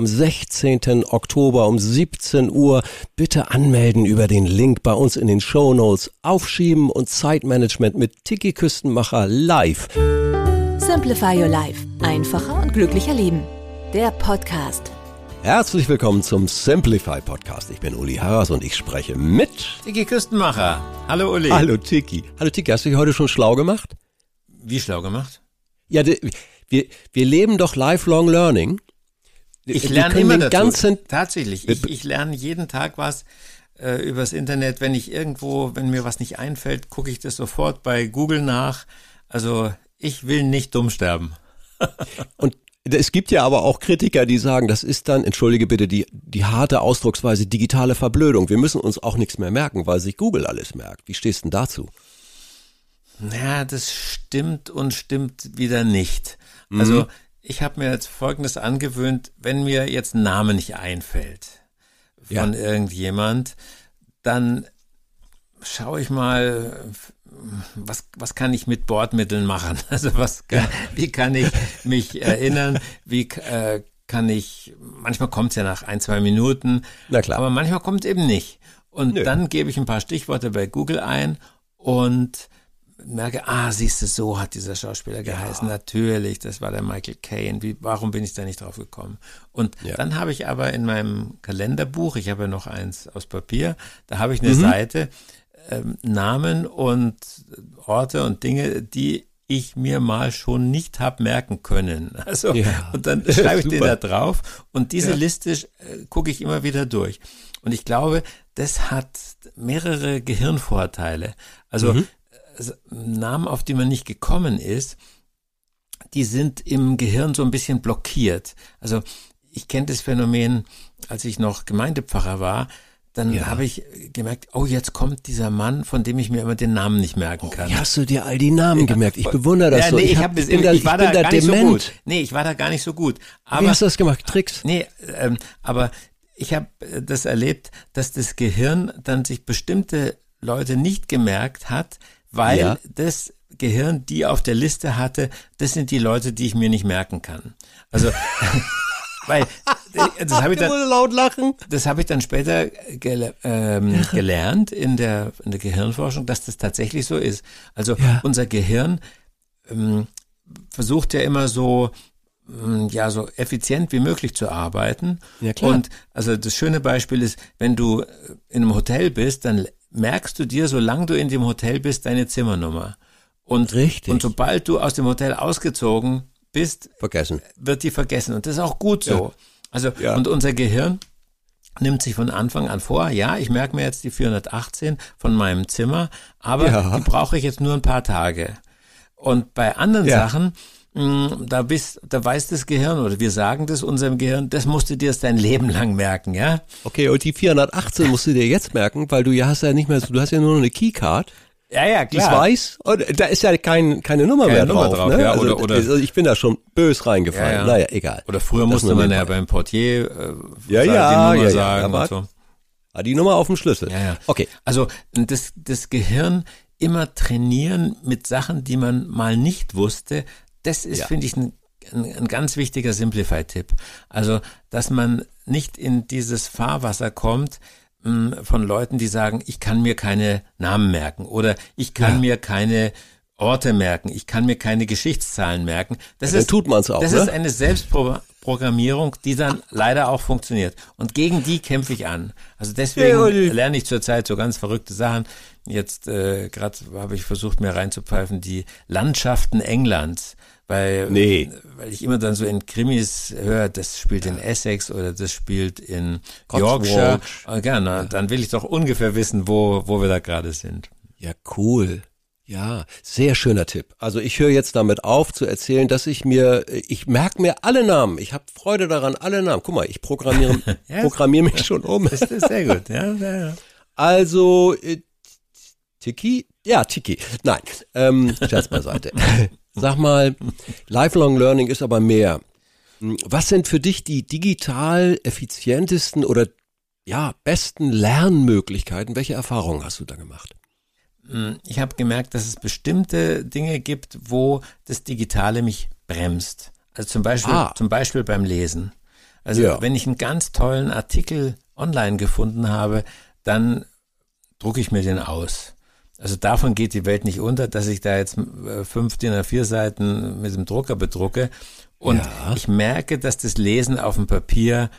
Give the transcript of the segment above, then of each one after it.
Am 16. Oktober um 17 Uhr bitte anmelden über den Link bei uns in den Show Notes. Aufschieben und Zeitmanagement mit Tiki Küstenmacher live. Simplify Your Life. Einfacher und glücklicher Leben. Der Podcast. Herzlich willkommen zum Simplify Podcast. Ich bin Uli Harras und ich spreche mit Tiki Küstenmacher. Hallo Uli. Hallo Tiki. Hallo Tiki, hast du dich heute schon schlau gemacht? Wie schlau gemacht? Ja, wir, wir leben doch lifelong learning. Ich lerne immer den dazu. ganzen Tatsächlich. Ich, ich lerne jeden Tag was äh, übers Internet. Wenn ich irgendwo, wenn mir was nicht einfällt, gucke ich das sofort bei Google nach. Also ich will nicht dumm sterben. Und es gibt ja aber auch Kritiker, die sagen, das ist dann, entschuldige bitte die, die harte Ausdrucksweise, digitale Verblödung. Wir müssen uns auch nichts mehr merken, weil sich Google alles merkt. Wie stehst du denn dazu? Naja, das stimmt und stimmt wieder nicht. Mhm. Ich habe mir jetzt Folgendes angewöhnt, wenn mir jetzt ein Name nicht einfällt von Ja. irgendjemand, dann schaue ich mal, was, was kann ich mit Bordmitteln machen? Also was, kann, wie kann ich mich erinnern? Wie äh, kann ich, manchmal kommt es ja nach ein, zwei Minuten, Na klar. aber manchmal kommt es eben nicht. Und Nö. dann gebe ich ein paar Stichworte bei Google ein und merke, ah, siehst du, so hat dieser Schauspieler geheißen. Natürlich, das war der Michael Caine. Wie, warum bin ich da nicht drauf gekommen? Und Ja. dann habe ich aber in meinem Kalenderbuch, ich habe ja noch eins aus Papier, da habe ich eine Mhm. Seite, ähm, Namen und Orte und Dinge, die ich mir mal schon nicht hab merken können. Also Ja. und dann schreibe ich den da drauf und diese Ja. Liste äh, gucke ich immer wieder durch. Und ich glaube, das hat mehrere Gehirnvorteile. Also Mhm. Äh, Namen, auf die man nicht gekommen ist, die sind im Gehirn so ein bisschen blockiert. Also ich kenne das Phänomen, als ich noch Gemeindepfarrer war, dann Ja. habe ich gemerkt, oh, jetzt kommt dieser Mann, von dem ich mir immer den Namen nicht merken kann. Wie hast du dir all die Namen gemerkt? Ich bewundere das ja, so. nee, ich, hab- das- bin da, ich war bin da, da gar nicht so dement. gut. Nee, ich war da gar nicht so gut. Wie Aber hast du das gemacht? Tricks? Nee, ähm, aber ich habe das erlebt, dass das Gehirn dann sich bestimmte Leute nicht gemerkt hat, weil Ja. das Gehirn, die auf der Liste hatte, das sind die Leute, die ich mir nicht merken kann. Also, weil das habe ich dann, laut lachen. das habe ich dann später gele ähm, gelernt in der, in der Gehirnforschung, dass das tatsächlich so ist. Also Ja. unser Gehirn ähm, versucht ja immer so ähm, ja so effizient wie möglich zu arbeiten. Ja, klar. Und also das schöne Beispiel ist, wenn du äh, in einem Hotel bist, dann merkst du dir, solange du in dem Hotel bist, deine Zimmernummer. Und, Richtig. und sobald du aus dem Hotel ausgezogen bist, Vergessen. wird die vergessen. Und das ist auch gut so. Also, Ja. und unser Gehirn nimmt sich von Anfang an vor, ja, ich merke mir jetzt die 418 von meinem Zimmer, aber Ja. die brauche ich jetzt nur ein paar Tage. Und bei anderen Ja. Sachen, da bist, da weiß das Gehirn oder wir sagen das unserem Gehirn, das musst du dir dein Leben lang merken, ja? Okay, und die 418 musst du dir jetzt merken, weil du ja hast ja nicht mehr, du hast ja nur noch eine Keycard. Ja, ja, Die ist weiß und da ist ja kein, keine Nummer Keine mehr Nummer drauf. drauf, ne? ja, also, oder- oder- also ich bin da schon bös reingefallen. Ja, ja. Naja, egal. Oder früher Das musste man ja beim Portier äh, Ja, die ja, Nummer ja, ja, sagen und so. Ah, die Nummer auf dem Schlüssel. Ja, ja. Okay. Also das, das Gehirn immer trainieren mit Sachen, die man mal nicht wusste, das ist, Ja. finde ich, ein, ein, ein ganz wichtiger Simplify-Tipp. Also, dass man nicht in dieses Fahrwasser kommt mh, von Leuten, die sagen, ich kann mir keine Namen merken oder ich kann Ja. mir keine Orte merken, ich kann mir keine Geschichtszahlen merken. Das Ja, ist, tut man's auch, Das ne? ist eine Selbstprogrammierung, die dann leider auch funktioniert. Und gegen die kämpfe ich an. Also deswegen Ja, lerne ich zurzeit so ganz verrückte Sachen. Jetzt äh, gerade habe ich versucht, mir reinzupfeifen, die Landschaften Englands. Weil, Nee. weil ich immer dann so in Krimis höre, das spielt in Essex oder das spielt in Cotswold. Yorkshire. Ah, Gerne, dann will ich doch ungefähr wissen, wo, wo wir da gerade sind. Ja, cool. Ja, sehr schöner Tipp. Also ich höre jetzt damit auf zu erzählen, dass ich mir, ich merke mir alle Namen. Ich habe Freude daran, alle Namen. Guck mal, ich programmiere, Ja, programmiere mich schon um. Das ist sehr gut, ja, ja, ja. Also, äh, Tiki? Ja, Tiki. Nein, ähm, Scherz beiseite. Sag mal, Lifelong Learning ist aber mehr. Hm, Was sind für dich die digital effizientesten oder ja, besten Lernmöglichkeiten? Welche Erfahrungen hast du da gemacht? Ich habe gemerkt, dass es bestimmte Dinge gibt, wo das Digitale mich bremst. Also zum Beispiel, Ah. zum Beispiel beim Lesen. Also Ja. wenn ich einen ganz tollen Artikel online gefunden habe, dann drucke ich mir den aus. Also davon geht die Welt nicht unter, dass ich da jetzt äh, fünf DIN A4 Seiten mit dem Drucker bedrucke. Und Ja. ich merke, dass das Lesen auf dem Papier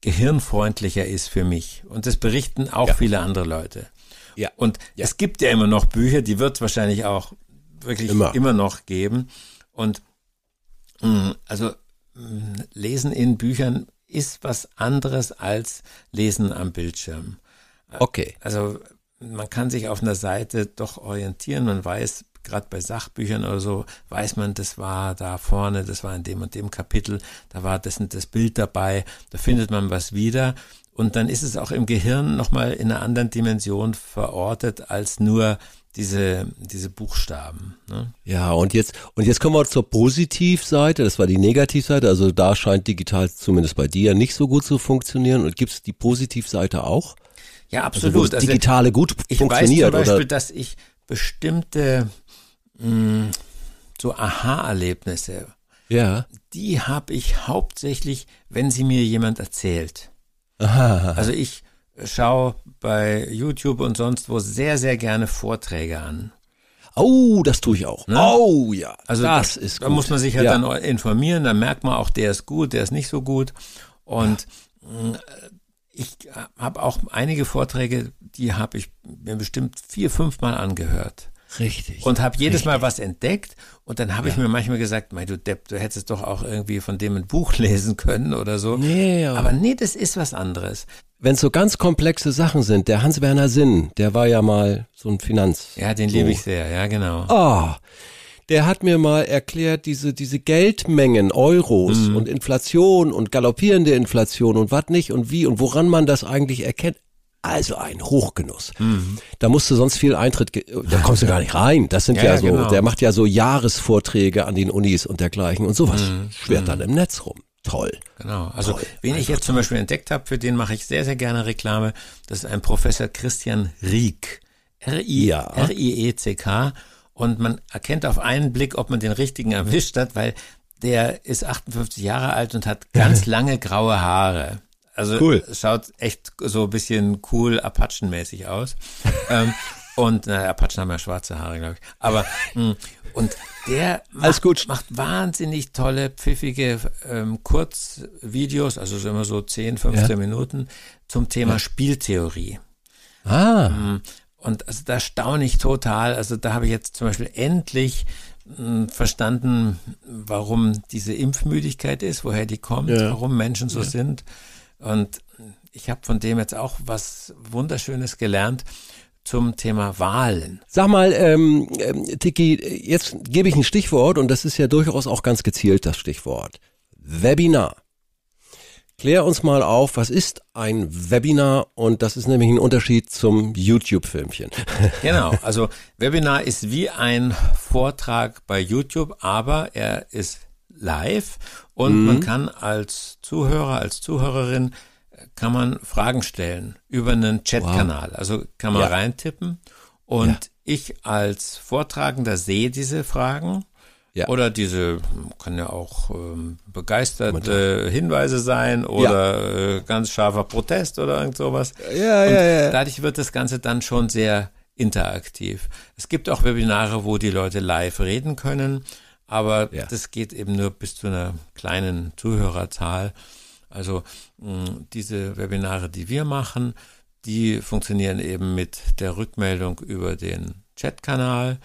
gehirnfreundlicher ist für mich. Und das berichten auch viele andere Leute. Ja. Und es gibt ja immer noch Bücher, die wird es wahrscheinlich auch wirklich Immer. immer, noch geben. Und mh, also mh, Lesen in Büchern ist was anderes als Lesen am Bildschirm. Okay. Also man kann sich auf einer Seite doch orientieren. Man weiß, gerade bei Sachbüchern oder so, weiß man, das war da vorne, das war in dem und dem Kapitel, da war das und das Bild dabei, da findet man was wieder. Und dann ist es auch im Gehirn nochmal in einer anderen Dimension verortet als nur diese, diese Buchstaben. Ne? Ja, und jetzt, und jetzt kommen wir zur Positivseite, das war die Negativseite, also da scheint digital zumindest bei dir nicht so gut zu funktionieren. Und gibt's die Positivseite auch? Ja, Also absolut. das Digitale gut ich funktioniert, weiß zum Beispiel, oder? dass ich bestimmte mh, so Aha-Erlebnisse Ja. die habe ich hauptsächlich, wenn sie mir jemand erzählt. Aha. Also ich schaue bei YouTube und sonst wo sehr, sehr gerne Vorträge an. Oh, das tue ich auch. Ne? Oh, ja. Also das da, ist da gut. muss man sich halt ja. dann informieren, dann merkt man auch, der ist gut, der ist nicht so gut. Und mh, ich habe auch einige Vorträge, die habe ich mir bestimmt vier, fünf Mal angehört. Richtig. Und habe jedes Mal was entdeckt und dann habe ich mir manchmal gesagt, mein du Depp, du hättest doch auch irgendwie von dem ein Buch lesen können oder so. Nee, ja. Aber nee, das ist was anderes. Wenn es so ganz komplexe Sachen sind, der Hans-Werner Sinn, der war ja mal so ein Finanz. Ja, den liebe ich sehr, ja, genau. Ah, der hat mir mal erklärt, diese, diese Geldmengen, Euros und Inflation und galoppierende Inflation und was nicht und wie und woran man das eigentlich erkennt. Also ein Hochgenuss. Da musst du sonst viel Eintritt, da kommst du gar nicht rein. Das sind ja, Ja, so, genau. der macht ja so Jahresvorträge an den Unis und dergleichen und sowas schwert dann im Netz rum. Toll. Genau. Also Toll. wen ich jetzt zum Beispiel entdeckt habe, für den mache ich sehr, sehr gerne Reklame. Das ist ein Professor Christian Rieck. R-I- Ja. R-I-E-C-K. Und man erkennt auf einen Blick, ob man den richtigen erwischt hat, weil der ist 58 Jahre alt und hat ganz lange graue Haare. Also Cool. schaut echt so ein bisschen cool Apachenmäßig aus. ähm, und na, Apachen haben ja schwarze Haare, glaube ich. Aber mh, und der macht, gut. macht wahnsinnig tolle, pfiffige ähm, Kurzvideos, also so immer so 10, 15 Minuten zum Thema Spieltheorie. Ah, Und also da staune ich total. Also da habe ich jetzt zum Beispiel endlich mh, verstanden, warum diese Impfmüdigkeit ist, woher die kommt, Ja. warum Menschen so sind. Und ich habe von dem jetzt auch was Wunderschönes gelernt zum Thema Wahlen. Sag mal, ähm, ähm, Tiki, jetzt gebe ich ein Stichwort und das ist ja durchaus auch ganz gezielt das Stichwort. Webinar. Klär uns mal auf, was ist ein Webinar? Und das ist nämlich ein Unterschied zum YouTube-Filmchen. Genau, also Webinar ist wie ein Vortrag bei YouTube, aber er ist live und man kann als Zuhörer, als Zuhörerin äh, kann man Fragen stellen über einen Chatkanal. Also kann man Ja. reintippen und Ja. ich als Vortragender sehe diese Fragen. Ja. Oder diese, kann ja auch ähm, begeisterte Hinweise sein oder äh, ganz scharfer Protest oder irgend sowas. Ja, Und ja, ja. dadurch wird das Ganze dann schon sehr interaktiv. Es gibt auch Webinare, wo die Leute live reden können, aber Ja. das geht eben nur bis zu einer kleinen Zuhörerzahl. Also mh, diese Webinare, die wir machen, die funktionieren eben mit der Rückmeldung über den Chatkanal,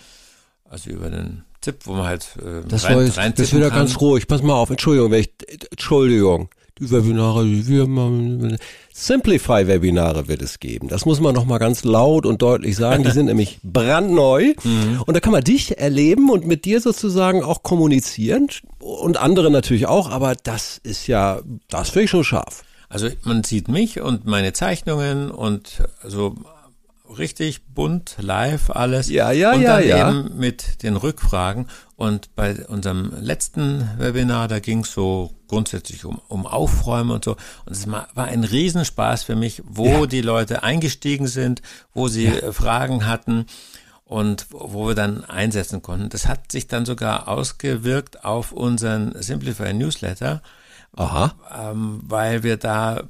also über den Tipp, wo man halt äh, Das rein, war jetzt, das wieder ganz ruhig. Pass mal auf, Entschuldigung, wenn ich, Entschuldigung. Webinare, die wir machen. Simplify-Webinare wird es geben. Das muss man nochmal ganz laut und deutlich sagen. Die sind nämlich brandneu. Mhm. Und da kann man dich erleben und mit dir sozusagen auch kommunizieren. Und andere natürlich auch, aber das ist ja, das finde ich schon scharf. Also man sieht mich und meine Zeichnungen und so richtig bunt, live alles. Ja, ja, und ja, dann ja. eben mit den Rückfragen. Und bei unserem letzten Webinar, da ging es so grundsätzlich um, um Aufräumen und so. Und es war ein Riesenspaß für mich, wo ja. die Leute eingestiegen sind, wo sie ja. Fragen hatten und wo wir dann einsetzen konnten. Das hat sich dann sogar ausgewirkt auf unseren Simplify Newsletter. Aha. Ähm, weil wir da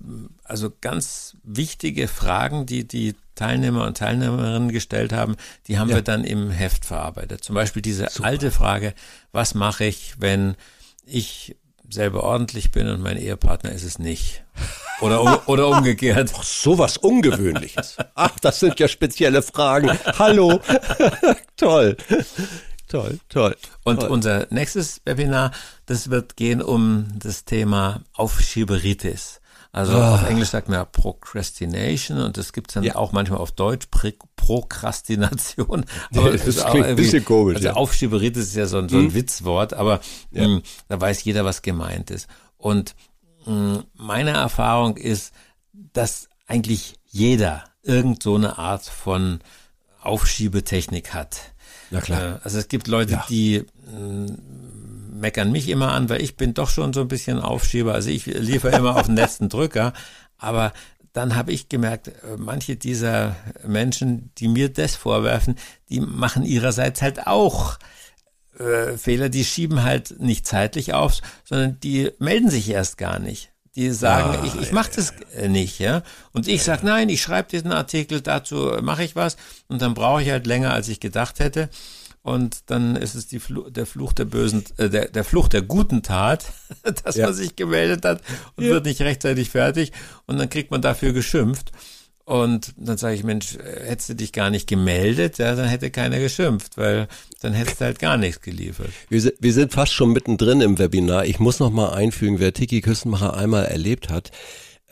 also ganz wichtige Fragen, die die Teilnehmer und Teilnehmerinnen gestellt haben, die haben ja. wir dann im Heft verarbeitet. Zum Beispiel diese Super. alte Frage, was mache ich, wenn ich selber ordentlich bin und mein Ehepartner ist es nicht? Oder, um, oder umgekehrt. Ach, sowas Ungewöhnliches. Ach, das sind ja spezielle Fragen. Hallo. toll. Toll, toll. Und toll. unser nächstes Webinar, das wird gehen um das Thema Aufschieberitis. Also oh. auf Englisch sagt man ja Procrastination und das gibt's dann ja. auch manchmal auf Deutsch Prokrastination. Aber das, das klingt ein bisschen komisch. Also ja. Aufschieberitis ist ja so ein, so ein hm. Witzwort, aber ja. mh, hm, da weiß jeder, was gemeint ist. Und mh, hm, meine Erfahrung ist, dass eigentlich jeder irgend so eine Art von Aufschiebetechnik hat. Na klar. Äh, also es gibt Leute, ja. die mh, meckern mich immer an, weil ich bin doch schon so ein bisschen Aufschieber. Also ich liefere immer auf den letzten Drücker. Aber dann habe ich gemerkt, äh, manche dieser Menschen, die mir das vorwerfen, die machen ihrerseits halt auch äh, Fehler. Die schieben halt nicht zeitlich auf, sondern die melden sich erst gar nicht. Die sagen, ah, ich, ich mache das ja. nicht, ja. Und ich sag, nein, ich schreibe diesen Artikel, dazu mache ich was. Und dann brauche ich halt länger, als ich gedacht hätte und dann ist es die Fl der Fluch der bösen, äh, der, der Fluch der guten Tat, dass ja. man sich gemeldet hat und ja. wird nicht rechtzeitig fertig und dann kriegt man dafür geschimpft. Und dann sage ich, Mensch, hättest du dich gar nicht gemeldet, ja, dann hätte keiner geschimpft, weil dann hättest du halt gar nichts geliefert. Wir, wir sind fast schon mittendrin im Webinar. Ich muss noch mal einfügen, wer Tiki Küstenmacher einmal erlebt hat,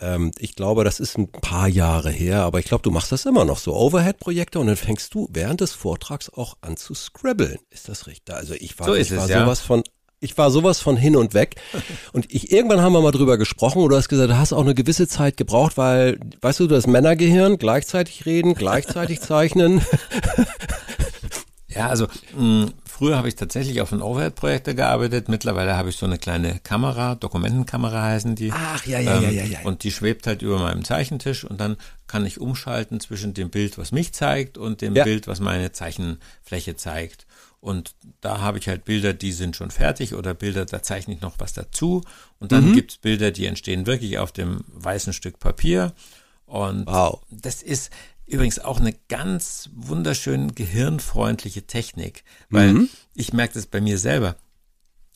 ähm, ich glaube, das ist ein paar Jahre her, aber ich glaube, du machst das immer noch so. Overhead-Projekte und dann fängst du während des Vortrags auch an zu scrabbeln. Ist das richtig? Also ich war, so ich war es, sowas von ich war sowas von hin und weg. Und ich, irgendwann haben wir mal drüber gesprochen und du hast gesagt, du hast auch eine gewisse Zeit gebraucht, weil, weißt du, das Männergehirn, gleichzeitig reden, gleichzeitig zeichnen. Ja, also mh, Früher habe ich tatsächlich auf den Overhead-Projektor gearbeitet. Mittlerweile habe ich so eine kleine Kamera, Dokumentenkamera heißen die. Ach, ja, ja, ähm, ja, ja, ja. Und die schwebt halt über meinem Zeichentisch und dann kann ich umschalten zwischen dem Bild, was mich zeigt und dem ja. Bild, was meine Zeichenfläche zeigt. Und da habe ich halt Bilder, die sind schon fertig oder Bilder, da zeichne ich noch was dazu. Und dann mhm. gibt es Bilder, die entstehen wirklich auf dem weißen Stück Papier. Und wow. das ist, Übrigens auch eine ganz wunderschön gehirnfreundliche Technik, weil mhm. ich merke das bei mir selber.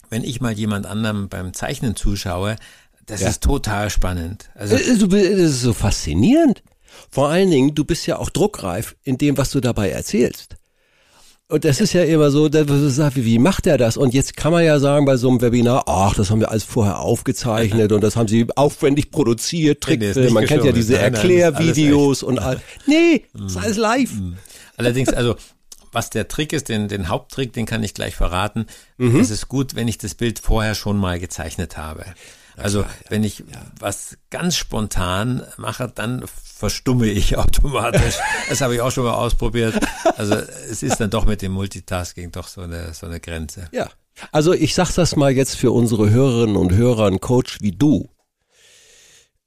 Wenn ich mal jemand anderem beim Zeichnen zuschaue, das ja. ist total spannend. Also, das ist so faszinierend. Vor allen Dingen, du bist ja auch druckreif in dem, was du dabei erzählst. Und das ist ja immer so, wie macht er das? Und jetzt kann man ja sagen bei so einem Webinar, ach, das haben wir alles vorher aufgezeichnet und das haben sie aufwendig produziert, Trickfilm. Man kennt ja diese Erklärvideos und all. Nee, das ist alles live. Mhm. Allerdings, also was der Trick ist, den, den Haupttrick, den kann ich gleich verraten. Mhm. Es ist gut, wenn ich das Bild vorher schon mal gezeichnet habe. Also klar, ja, wenn ich ja. was ganz spontan mache, dann verstumme ich automatisch. das habe ich auch schon mal ausprobiert. Also es ist dann doch mit dem Multitasking doch so eine, so eine Grenze. Ja. Also ich sag das mal jetzt für unsere Hörerinnen und Hörer, ein Coach wie du.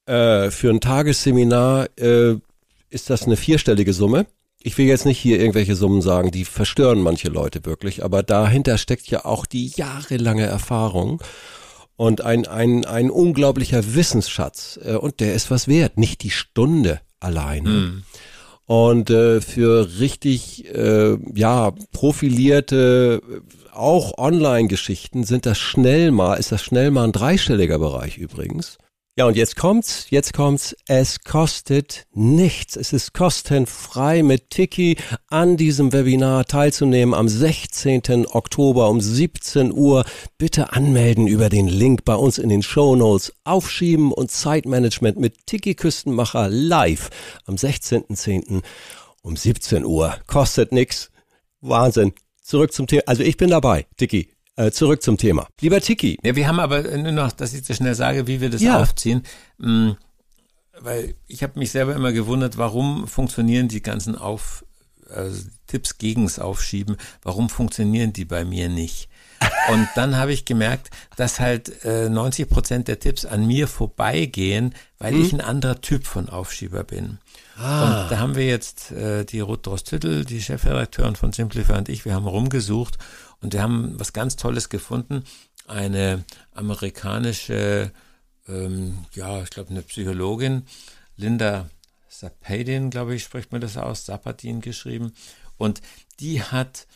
Äh, für ein Tagesseminar äh, ist das eine vierstellige Summe. Ich will jetzt nicht hier irgendwelche Summen sagen, die verstören manche Leute wirklich, aber dahinter steckt ja auch die jahrelange Erfahrung und ein, ein, ein unglaublicher Wissensschatz. Äh, und der ist was wert, nicht die Stunde alleine. Mhm. Und äh, für richtig, äh, ja, profilierte, auch Online-Geschichten sind das schnell mal, ist das schnell mal ein dreistelliger Bereich übrigens. Ja, und jetzt kommt's, jetzt kommt's. Es kostet nichts. Es ist kostenfrei mit Tiki an diesem Webinar teilzunehmen am 16. Oktober um 17 Uhr. Bitte anmelden über den Link bei uns in den Show Notes. Aufschieben und Zeitmanagement mit Tiki Küstenmacher live am 16.10. um 17 Uhr. Kostet nix. Wahnsinn. Zurück zum Thema. Also ich bin dabei, Tiki. Äh, zurück zum Thema. Lieber Tiki. Ja, wir haben aber nur noch, dass ich so schnell sage, wie wir das Ja. aufziehen. Mm, Weil ich habe mich selber immer gewundert, warum funktionieren die ganzen Auf, also Tipps gegens Aufschieben, warum funktionieren die bei mir nicht? Und dann habe ich gemerkt, dass halt äh, 90 Prozent der Tipps an mir vorbeigehen, weil ich ein anderer Typ von Aufschieber bin. Und da haben wir jetzt äh, die Ruth Drostüttel, die Chefredakteurin von Simplify und ich, wir haben rumgesucht und wir haben was ganz Tolles gefunden. Eine amerikanische, ähm, ja, ich glaube eine Psychologin, Linda Sapadin, glaube ich, spricht man das aus, Sapadin geschrieben. Und die hat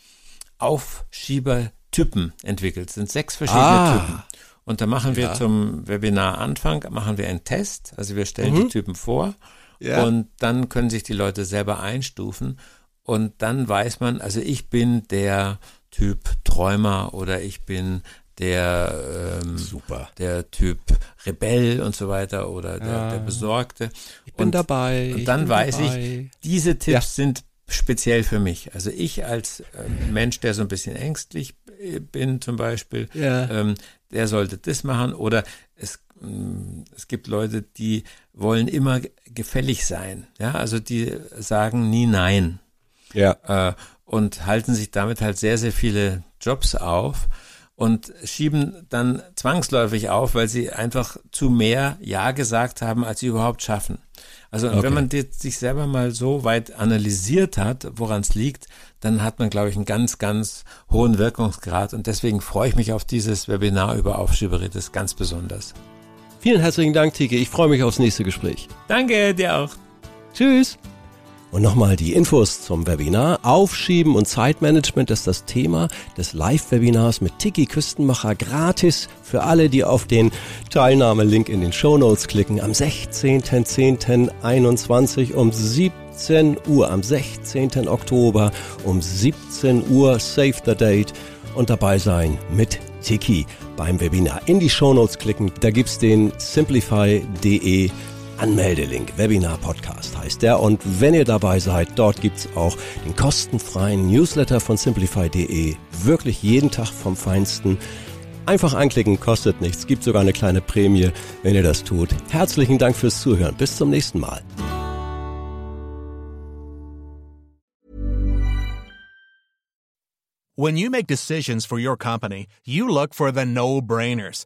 Aufschiebertypen entwickelt. Es sind sechs verschiedene Ah. Typen. Und da machen wir zum Webinar-Anfang, machen wir einen Test. Also wir stellen die Typen vor Ja. und dann können sich die Leute selber einstufen. Und dann weiß man, also ich bin der Typ Träumer oder ich bin der, ähm, Super. der Typ Rebell und so weiter oder der, der Besorgte. Ich bin und, dabei. Und dann weiß dabei. ich, diese Tipps sind speziell für mich. Also ich als äh, Mensch, der so ein bisschen ängstlich äh, bin zum Beispiel, Ja. ähm, der sollte das machen. Oder es, mh, es gibt Leute, die wollen immer ge- gefällig sein. Ja, also die sagen nie Nein Ja. äh, und halten sich damit halt sehr, sehr viele Jobs auf und schieben dann zwangsläufig auf, weil sie einfach zu mehr Ja gesagt haben, als sie überhaupt schaffen. Also Okay. wenn man sich selber mal so weit analysiert hat, woran es liegt, dann hat man, glaube ich, einen ganz, ganz hohen Wirkungsgrad und deswegen freue ich mich auf dieses Webinar über Aufschieberitis ganz besonders. Vielen herzlichen Dank, Tiki. Ich freue mich aufs nächste Gespräch. Danke, dir auch. Tschüss. Und nochmal die Infos zum Webinar. Aufschieben und Zeitmanagement ist das Thema des Live-Webinars mit Tiki Küstenmacher gratis für alle, die auf den Teilnahmelink in den Shownotes klicken. Am 16.10.21 um 17 Uhr, am 16. Oktober um 17 Uhr, save the date und dabei sein mit Tiki beim Webinar. In die Shownotes klicken, da gibt's den simplify.de Anmeldelink, Webinar Podcast heißt der. Und wenn ihr dabei seid, dort gibt's auch den kostenfreien Newsletter von simplify.de. Wirklich jeden Tag vom Feinsten. Einfach anklicken, kostet nichts, gibt sogar eine kleine Prämie, wenn ihr das tut. Herzlichen Dank fürs Zuhören. Bis zum nächsten Mal. When you make decisions for your company, you look for the no brainers.